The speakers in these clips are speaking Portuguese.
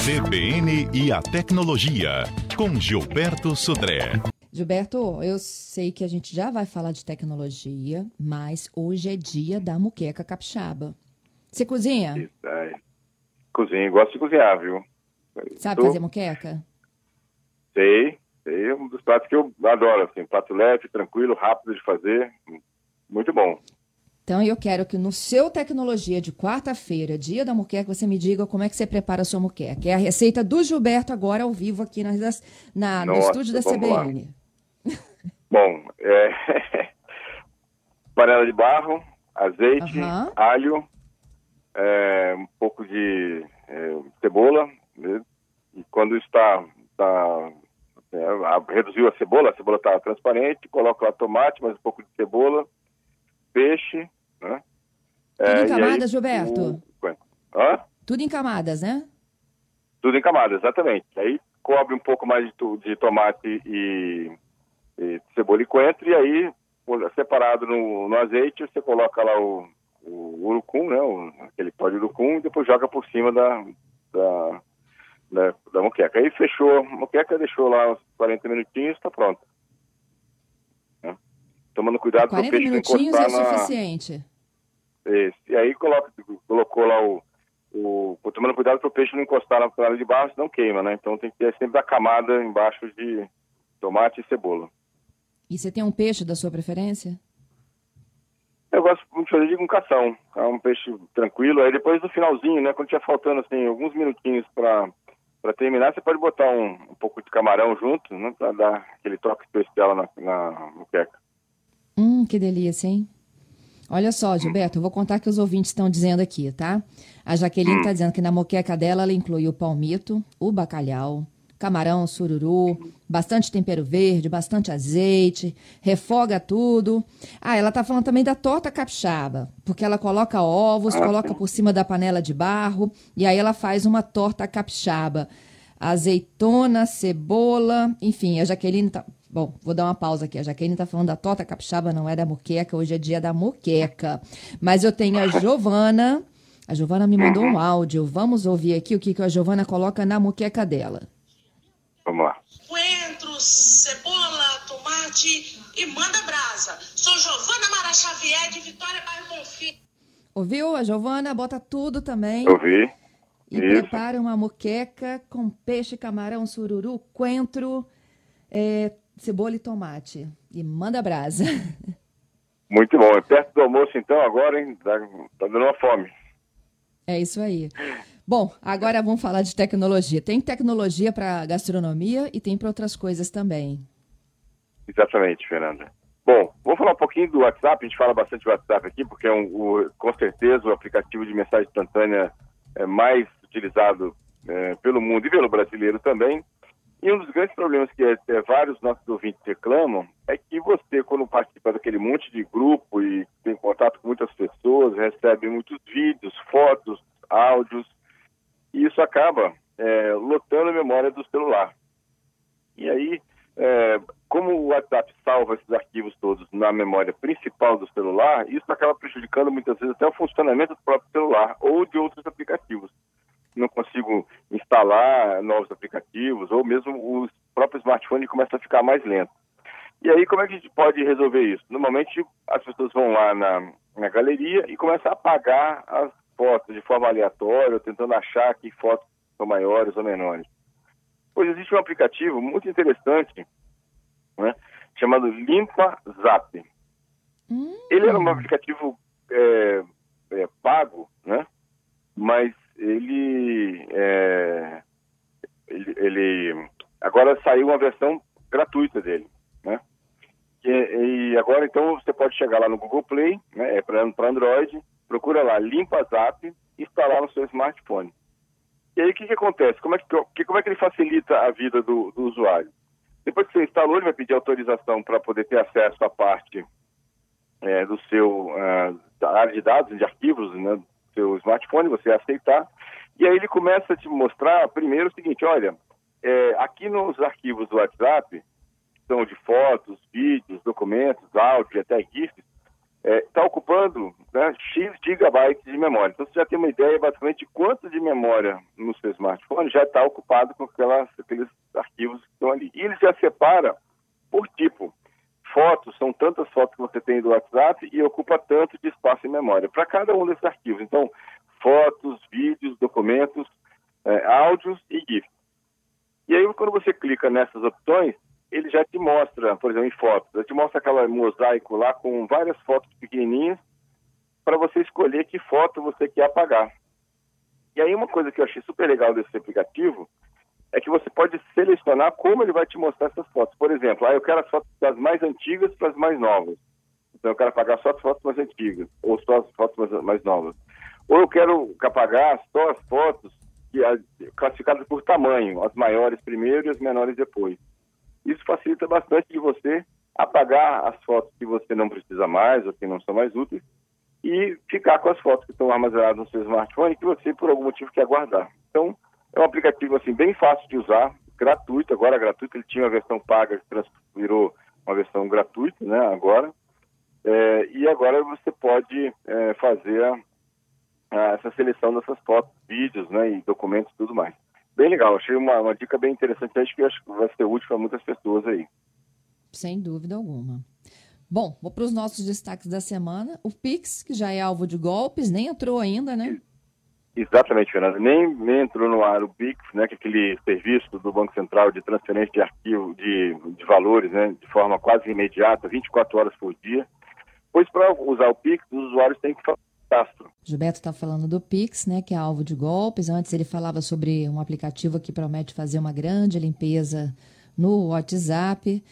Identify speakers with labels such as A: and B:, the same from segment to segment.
A: CBN e a tecnologia, com Gilberto Sudré.
B: Gilberto, eu sei que a gente já vai falar de tecnologia, mas hoje é dia da muqueca capixaba. Você cozinha?
C: Isso. Cozinho, gosto de cozinhar, viu?
B: Sabe fazer muqueca?
C: Sei, sei. É um dos pratos que eu adoro, assim. Prato leve, tranquilo, rápido de fazer. Muito bom.
B: Então eu quero que no seu tecnologia de quarta-feira, dia da muqueca, você me diga como é que você prepara a sua muqueca. É a receita do Gilberto agora ao vivo aqui na, na no estúdio da CBN.
C: Bom, é... panela de barro, azeite, uhum. alho, é, um pouco de é, cebola. Né? E quando está, está é, reduziu a cebola, a cebola está transparente, coloca lá tomate, mais um pouco de cebola, peixe?
B: Tudo em é, camadas, aí, Gilberto?
C: O...
B: Tudo em camadas, né?
C: Tudo em camadas, exatamente. Aí cobre um pouco mais de, de tomate e, e, cebola e coentro, e aí, separado no, no azeite, você coloca lá o, o urucum, né? O, aquele pó de urucum, e depois joga por cima da, da, da, da moqueca. Aí fechou a moqueca, deixou lá uns 40 minutinhos, está pronto tomando cuidado para o peixe não encostar
B: é suficiente.
C: Isso. E aí coloca, colocou lá o, o, tomando cuidado para o peixe não encostar na panela de barro, senão queima, né? Então tem que ter sempre a camada embaixo de tomate e cebola.
B: E você tem um peixe da sua preferência?
C: Eu gosto muito de fazer de com cação, é um peixe tranquilo. Aí depois do finalzinho, né, quando tiver faltando assim alguns minutinhos para para terminar, você pode botar um, um pouco de camarão junto, né, para dar aquele toque especial na, na moqueca.
B: Hum, que delícia, hein? Olha só, Gilberto, eu vou contar o que os ouvintes estão dizendo aqui, tá? A Jaqueline está dizendo que na moqueca dela ela inclui o palmito, o bacalhau, camarão, sururu, bastante tempero verde, bastante azeite, refoga tudo. Ah, ela tá falando também da torta capixaba, porque ela coloca ovos, coloca por cima da panela de barro e aí ela faz uma torta capixaba. Azeitona, cebola, enfim, a Jaqueline tá, Bom, vou dar uma pausa aqui. A Jaqueline está falando da torta capixaba, não é da moqueca. Hoje é dia da moqueca. Mas eu tenho a Giovana. A Giovana me mandou um áudio. Vamos ouvir aqui o que, que a Giovana coloca na moqueca dela.
C: Vamos lá.
D: Coentro, cebola, tomate e manda brasa. Sou Giovana Mara Xavier, de Vitória Bairro Bonfim.
B: Ouviu? A Giovana bota tudo também.
C: Ouvi.
B: E Isso. prepara uma moqueca com peixe, camarão, sururu, coentro, é, cebola e tomate. E manda brasa.
C: Muito bom. É perto do almoço, então, agora, hein? Tá, tá dando uma fome.
B: É isso aí. Bom, agora vamos falar de tecnologia. Tem tecnologia para gastronomia e tem para outras coisas também.
C: Exatamente, Fernanda. Bom, vamos falar um pouquinho do WhatsApp. A gente fala bastante do WhatsApp aqui, porque é um, o, com certeza o aplicativo de mensagem instantânea é mais utilizado é, pelo mundo e pelo brasileiro também. E um dos grandes problemas que é, vários nossos ouvintes reclamam é que você, quando participa daquele monte de grupo e tem contato com muitas pessoas, recebe muitos vídeos, fotos, áudios, e isso acaba é, lotando a memória do celular. E aí, é, como o WhatsApp salva esses arquivos todos na memória principal do celular, isso acaba prejudicando muitas vezes até o funcionamento do próprio celular ou de outros aplicativos não consigo instalar novos aplicativos, ou mesmo o próprio smartphone começa a ficar mais lento. E aí, como é que a gente pode resolver isso? Normalmente, as pessoas vão lá na, na galeria e começam a apagar as fotos de forma aleatória, tentando achar que fotos são maiores ou menores. Pois existe um aplicativo muito interessante, né, chamado Limpa Zap. Hum. Ele era um aplicativo é, é, pago, né, mas ele, é, ele, ele, agora saiu uma versão gratuita dele, né? E, e, agora então você pode chegar lá no Google Play, né? É para Android, procura lá Limpa Zap instalar no seu smartphone. E aí o que, que acontece? Como é que, como é que ele facilita a vida do, do usuário? Depois que você instalou, ele vai pedir autorização para poder ter acesso à parte é, do seu uh, área de dados, de arquivos, né, seu smartphone, você aceitar, e aí ele começa a te mostrar primeiro o seguinte, olha, é, aqui nos arquivos do WhatsApp, são de fotos, vídeos, documentos, áudio, até GIFs, está é, ocupando né, X gigabytes de memória. Então você já tem uma ideia basicamente de quanto de memória no seu smartphone já está ocupado com aquelas, aqueles arquivos que estão ali. E ele já separa por tipo. Fotos, são tantas fotos que você tem do WhatsApp e ocupa tanto de espaço em memória para cada um desses arquivos. Então, fotos, vídeos, documentos, é, áudios e GIFs. E aí, quando você clica nessas opções, ele já te mostra, por exemplo, em fotos, ele te mostra aquela mosaico lá com várias fotos pequenininhas para você escolher que foto você quer apagar. E aí uma coisa que eu achei super legal desse aplicativo é que você pode selecionar como ele vai te mostrar essas fotos. Por exemplo, ah, eu quero as fotos das mais antigas para as mais novas. Então eu quero apagar só as fotos mais antigas ou só as fotos mais, mais novas. Ou eu quero apagar só as fotos que, classificadas por tamanho, as maiores primeiro e as menores depois. Isso facilita bastante de você apagar as fotos que você não precisa mais ou que não são mais úteis e ficar com as fotos que estão armazenadas no seu smartphone que você por algum motivo quer guardar. Então, é um aplicativo assim bem fácil de usar, gratuito, agora gratuito, ele tinha uma versão paga que virou uma versão gratuita, né, agora. É, e agora você pode é, fazer a, a, essa seleção dessas fotos, vídeos, né, e documentos e tudo mais bem legal. Achei uma, uma dica bem interessante. Acho que, acho que vai ser útil para muitas pessoas aí.
B: Sem dúvida alguma. Bom, vou para os nossos destaques da semana. O Pix, que já é alvo de golpes, nem entrou ainda, né?
C: Exatamente, Fernanda. Nem, nem entrou no ar o Pix, né, que é aquele serviço do Banco Central de transferência de arquivo de, de valores, né, de forma quase imediata, 24 horas por dia. Pois para usar o Pix, os usuários têm que cadastro.
B: Gilberto está falando do Pix, né, que é alvo de golpes. Antes ele falava sobre um aplicativo que promete fazer uma grande limpeza no WhatsApp.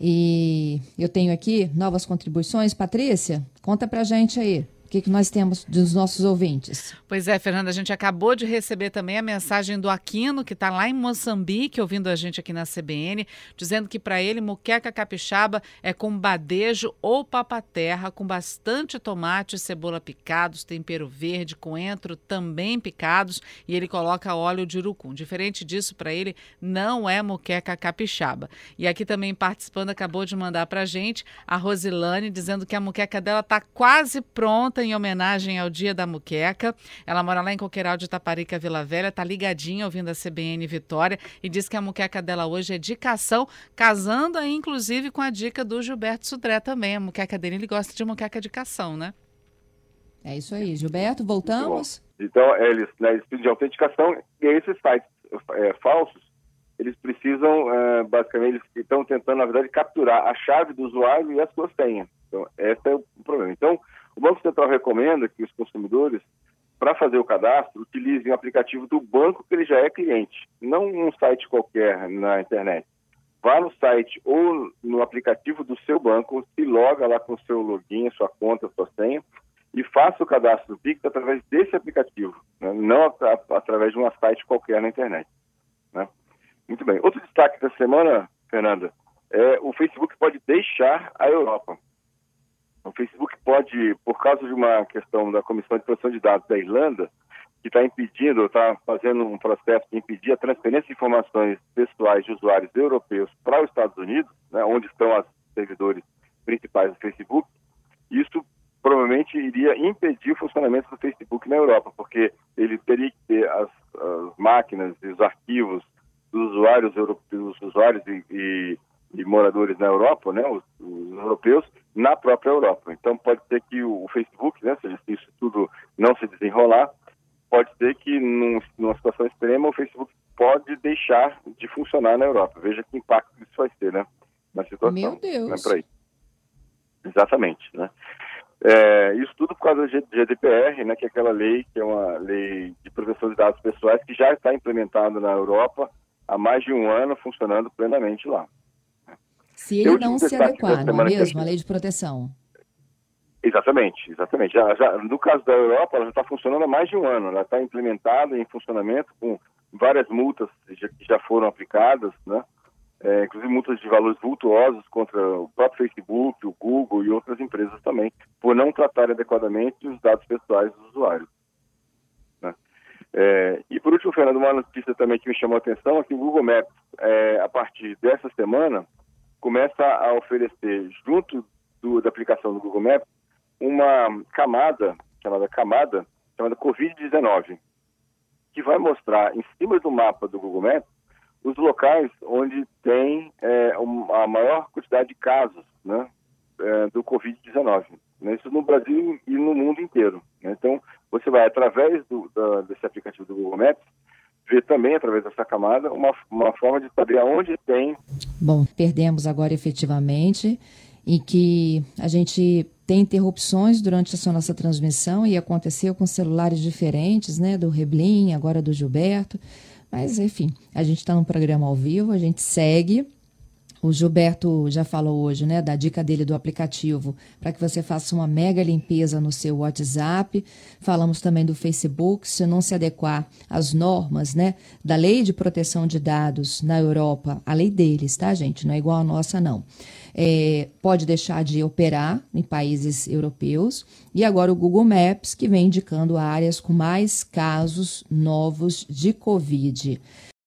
B: E eu tenho aqui novas contribuições. Patrícia, conta pra gente aí. Que, que nós temos dos nossos ouvintes?
E: Pois é, Fernanda, a gente acabou de receber também a mensagem do Aquino, que está lá em Moçambique, ouvindo a gente aqui na CBN, dizendo que para ele muqueca capixaba é com badejo ou papaterra, com bastante tomate e cebola picados, tempero verde, coentro também picados, e ele coloca óleo de urucum. Diferente disso, para ele, não é muqueca capixaba. E aqui também participando, acabou de mandar para a gente a Rosilane, dizendo que a muqueca dela está quase pronta em homenagem ao Dia da Muqueca. Ela mora lá em Coqueiral de Taparica, Vila Velha, tá ligadinha ouvindo a CBN Vitória e diz que a muqueca dela hoje é dicação, casando aí inclusive com a dica do Gilberto Sudré também. A muqueca dele, ele gosta de muqueca de cação, né?
B: É isso aí. Gilberto, voltamos?
C: Então, eles, né, eles de autenticação e esses sites é, falsos, eles precisam, é, basicamente, eles estão tentando, na verdade, capturar a chave do usuário e as suas senhas. Então, esse é o problema. Então, o Banco Central recomenda que os consumidores, para fazer o cadastro, utilizem o aplicativo do banco que ele já é cliente, não um site qualquer na internet. Vá no site ou no aplicativo do seu banco, se loga lá com o seu login, sua conta, sua senha, e faça o cadastro do Pix através desse aplicativo, né? não a, através de um site qualquer na internet. Né? Muito bem. Outro destaque da semana, Fernanda, é o Facebook pode deixar a Europa. O Facebook pode, por causa de uma questão da Comissão de Proteção de Dados da Irlanda, que está impedindo, está fazendo um processo de impedir a transferência de informações pessoais de usuários europeus para os Estados Unidos, né, onde estão os servidores principais do Facebook, isso provavelmente iria impedir o funcionamento do Facebook na Europa, porque ele teria que ter as, as máquinas e os arquivos dos usuários europeus, dos usuários e, e e moradores na Europa, né, os, os, europeus, na própria Europa. Então pode ser que o, o Facebook, né, seja, se isso tudo não se desenrolar, pode ser que num, numa situação extrema o Facebook pode deixar de funcionar na Europa. Veja que impacto isso vai ter, né, na situação.
B: Meu Deus.
C: Né, Exatamente, né. É, isso tudo por causa do GDPR, né, que é aquela lei que é uma lei de proteção de dados pessoais que já está implementada na Europa há mais de um ano, funcionando plenamente lá.
B: Se ele não se adequar, não é mesmo? A lei de proteção.
C: Exatamente, exatamente. Já, já, no caso da Europa, ela já está funcionando há mais de um ano. Ela está implementada em funcionamento com várias multas que já foram aplicadas, né? É, inclusive multas de valores vultuosos contra o próprio Facebook, o Google e outras empresas também, por não tratar adequadamente os dados pessoais dos usuários. Né? É, e por último, Fernando, uma notícia também que me chamou a atenção é que o Google Maps, é, a partir dessa semana, começa a oferecer, junto do, da aplicação do Google Maps, uma camada, chamada camada, chamada Covid-19, que vai mostrar em cima do mapa do Google Maps os locais onde tem é, a maior quantidade de casos né, é, do Covid-19. Né, isso no Brasil e no mundo inteiro. Né? Então, você vai, através do, da, desse aplicativo do Google Maps, ver também, através dessa camada, uma, uma forma de saber aonde tem.
B: Bom, perdemos agora efetivamente em que a gente tem interrupções durante essa nossa transmissão e aconteceu com celulares diferentes, né, do Reblin, agora do Gilberto. Mas, enfim, a gente está num programa ao vivo, a gente segue. O Gilberto já falou hoje, né, da dica dele do aplicativo para que você faça uma mega limpeza no seu WhatsApp. Falamos também do Facebook, se não se adequar às normas, né, da Lei de Proteção de Dados na Europa, a lei deles, tá, gente? Não é igual a nossa, não é, pode deixar de operar em países europeus. E agora o Google Maps, que vem indicando áreas com mais casos novos de Covid.